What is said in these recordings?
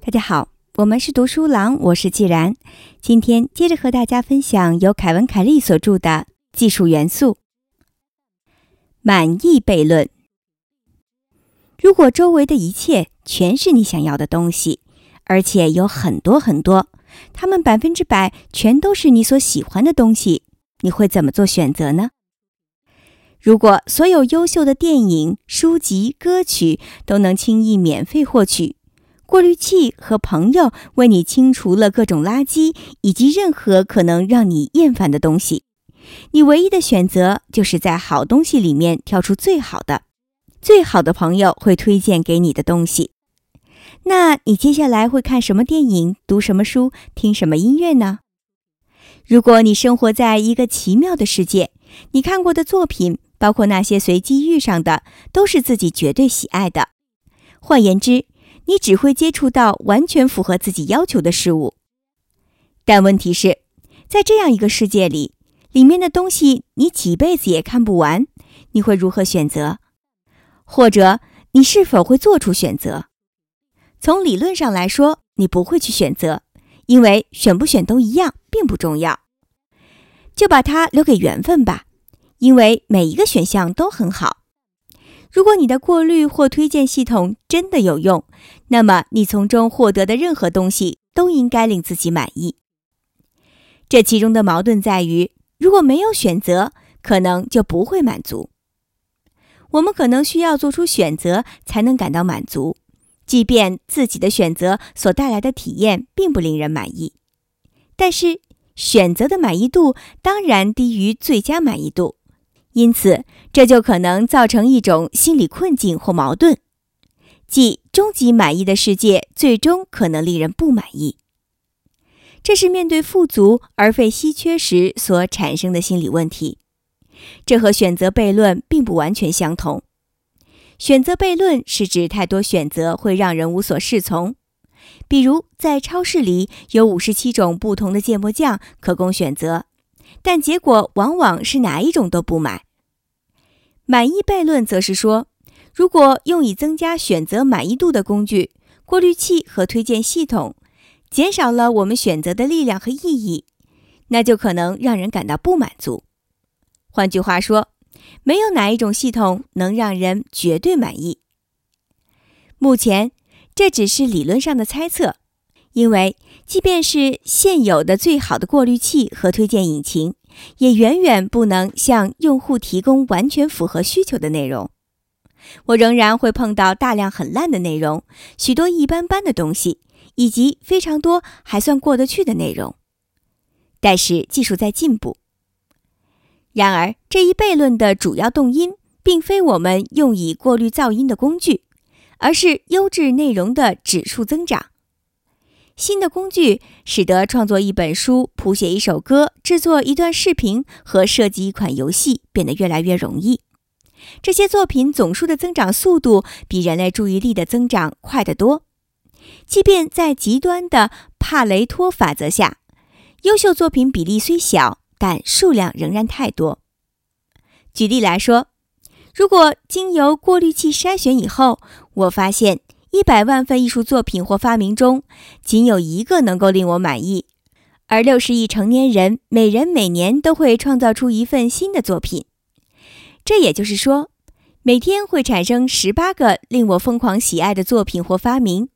大家好，我们是读书郎，我是既然。今天接着和大家分享由凯文·凯利所著的《技术元素：满意悖论》。如果周围的一切全是你想要的东西，而且有很多很多，它们百分之百全都是你所喜欢的东西，你会怎么做选择呢？如果所有优秀的电影、书籍、歌曲都能轻易免费获取，过滤器和朋友为你清除了各种垃圾以及任何可能让你厌烦的东西。你唯一的选择就是在好东西里面挑出最好的。最好的朋友会推荐给你的东西。那你接下来会看什么电影、读什么书、听什么音乐呢？如果你生活在一个奇妙的世界，你看过的作品，包括那些随机遇上的，都是自己绝对喜爱的。换言之，你只会接触到完全符合自己要求的事物，但问题是，在这样一个世界里，里面的东西你几辈子也看不完，你会如何选择？或者你是否会做出选择？从理论上来说，你不会去选择，因为选不选都一样，并不重要。就把它留给缘分吧，因为每一个选项都很好。如果你的过滤或推荐系统真的有用，那么你从中获得的任何东西都应该令自己满意。这其中的矛盾在于，如果没有选择，可能就不会满足。我们可能需要做出选择才能感到满足，即便自己的选择所带来的体验并不令人满意。但是，选择的满意度当然低于最佳满意度。因此，这就可能造成一种心理困境或矛盾，即终极满意的世界最终可能令人不满意。这是面对富足而非稀缺时所产生的心理问题。这和选择悖论并不完全相同。选择悖论是指太多选择会让人无所适从。比如，在超市里有五十七种不同的芥末酱可供选择。但结果往往是哪一种都不买。满意悖论则是说，如果用以增加选择满意度的工具——过滤器和推荐系统，减少了我们选择的力量和意义，那就可能让人感到不满足。换句话说，没有哪一种系统能让人绝对满意。目前，这只是理论上的猜测。因为，即便是现有的最好的过滤器和推荐引擎，也远远不能向用户提供完全符合需求的内容。我仍然会碰到大量很烂的内容，许多一般般的东西，以及非常多还算过得去的内容。但是技术在进步。然而，这一悖论的主要动因，并非我们用以过滤噪音的工具，而是优质内容的指数增长。新的工具使得创作一本书、谱写一首歌、制作一段视频和设计一款游戏变得越来越容易。这些作品总数的增长速度比人类注意力的增长快得多。即便在极端的帕雷托法则下，优秀作品比例虽小，但数量仍然太多。举例来说，如果经由过滤器筛选以后，我发现。一百万份艺术作品或发明中，仅有一个能够令我满意，而六十亿成年人每人每年都会创造出一份新的作品。这也就是说，每天会产生十八个令我疯狂喜爱的作品或发明。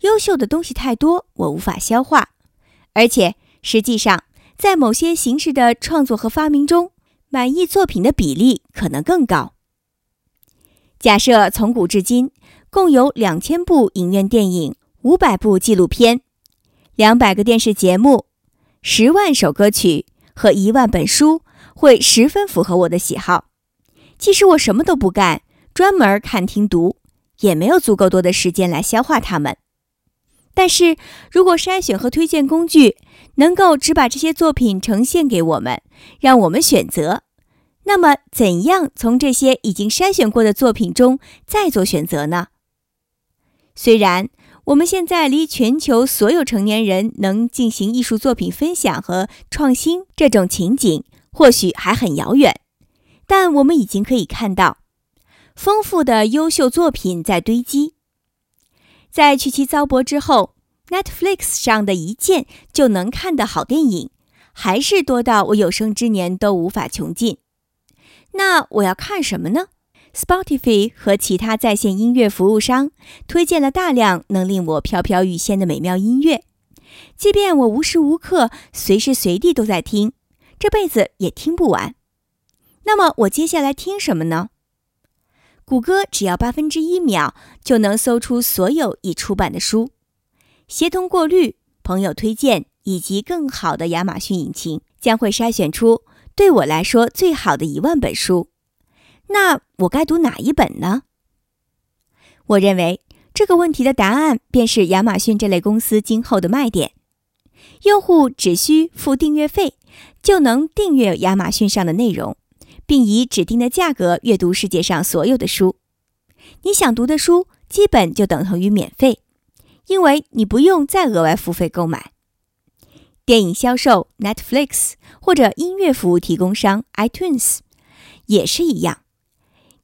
优秀的东西太多，我无法消化，而且实际上，在某些形式的创作和发明中，满意作品的比例可能更高。假设从古至今。共有两千部影院电影、五百部纪录片、两百个电视节目、十万首歌曲和一万本书，会十分符合我的喜好。即使我什么都不干，专门看听读，也没有足够多的时间来消化它们。但是如果筛选和推荐工具能够只把这些作品呈现给我们，让我们选择，那么怎样从这些已经筛选过的作品中再做选择呢？虽然我们现在离全球所有成年人能进行艺术作品分享和创新这种情景或许还很遥远，但我们已经可以看到，丰富的优秀作品在堆积。在去其糟粕之后，Netflix 上的一键就能看的好电影，还是多到我有生之年都无法穷尽。那我要看什么呢？Spotify 和其他在线音乐服务商推荐了大量能令我飘飘欲仙的美妙音乐，即便我无时无刻、随时随地都在听，这辈子也听不完。那么我接下来听什么呢？谷歌只要八分之一秒就能搜出所有已出版的书，协同过滤、朋友推荐以及更好的亚马逊引擎将会筛选出对我来说最好的一万本书。那我该读哪一本呢？我认为这个问题的答案便是亚马逊这类公司今后的卖点：用户只需付订阅费，就能订阅亚马逊上的内容。并以指定的价格阅读世界上所有的书，你想读的书基本就等同于免费，因为你不用再额外付费购买。电影销售 Netflix 或者音乐服务提供商 iTunes 也是一样，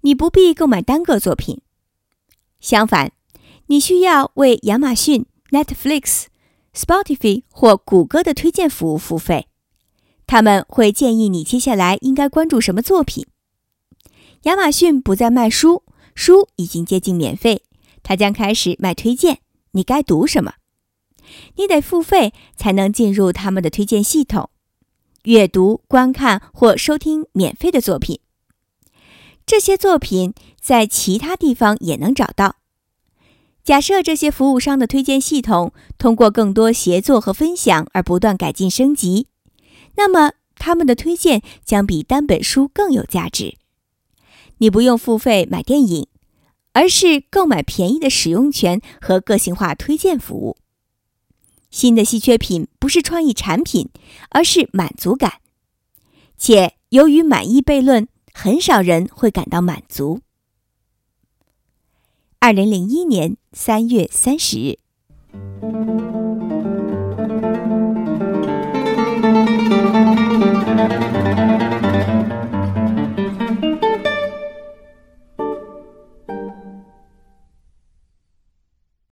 你不必购买单个作品。相反，你需要为亚马逊、Netflix、Spotify 或谷歌的推荐服务付费。他们会建议你接下来应该关注什么作品。亚马逊不再卖书，书已经接近免费，它将开始卖推荐。你该读什么？你得付费才能进入他们的推荐系统，阅读、观看或收听免费的作品。这些作品在其他地方也能找到。假设这些服务商的推荐系统通过更多协作和分享而不断改进升级。那么，他们的推荐将比单本书更有价值。你不用付费买电影，而是购买便宜的使用权和个性化推荐服务。新的稀缺品不是创意产品，而是满足感。且由于满意悖论，很少人会感到满足。二零零一年三月三十日。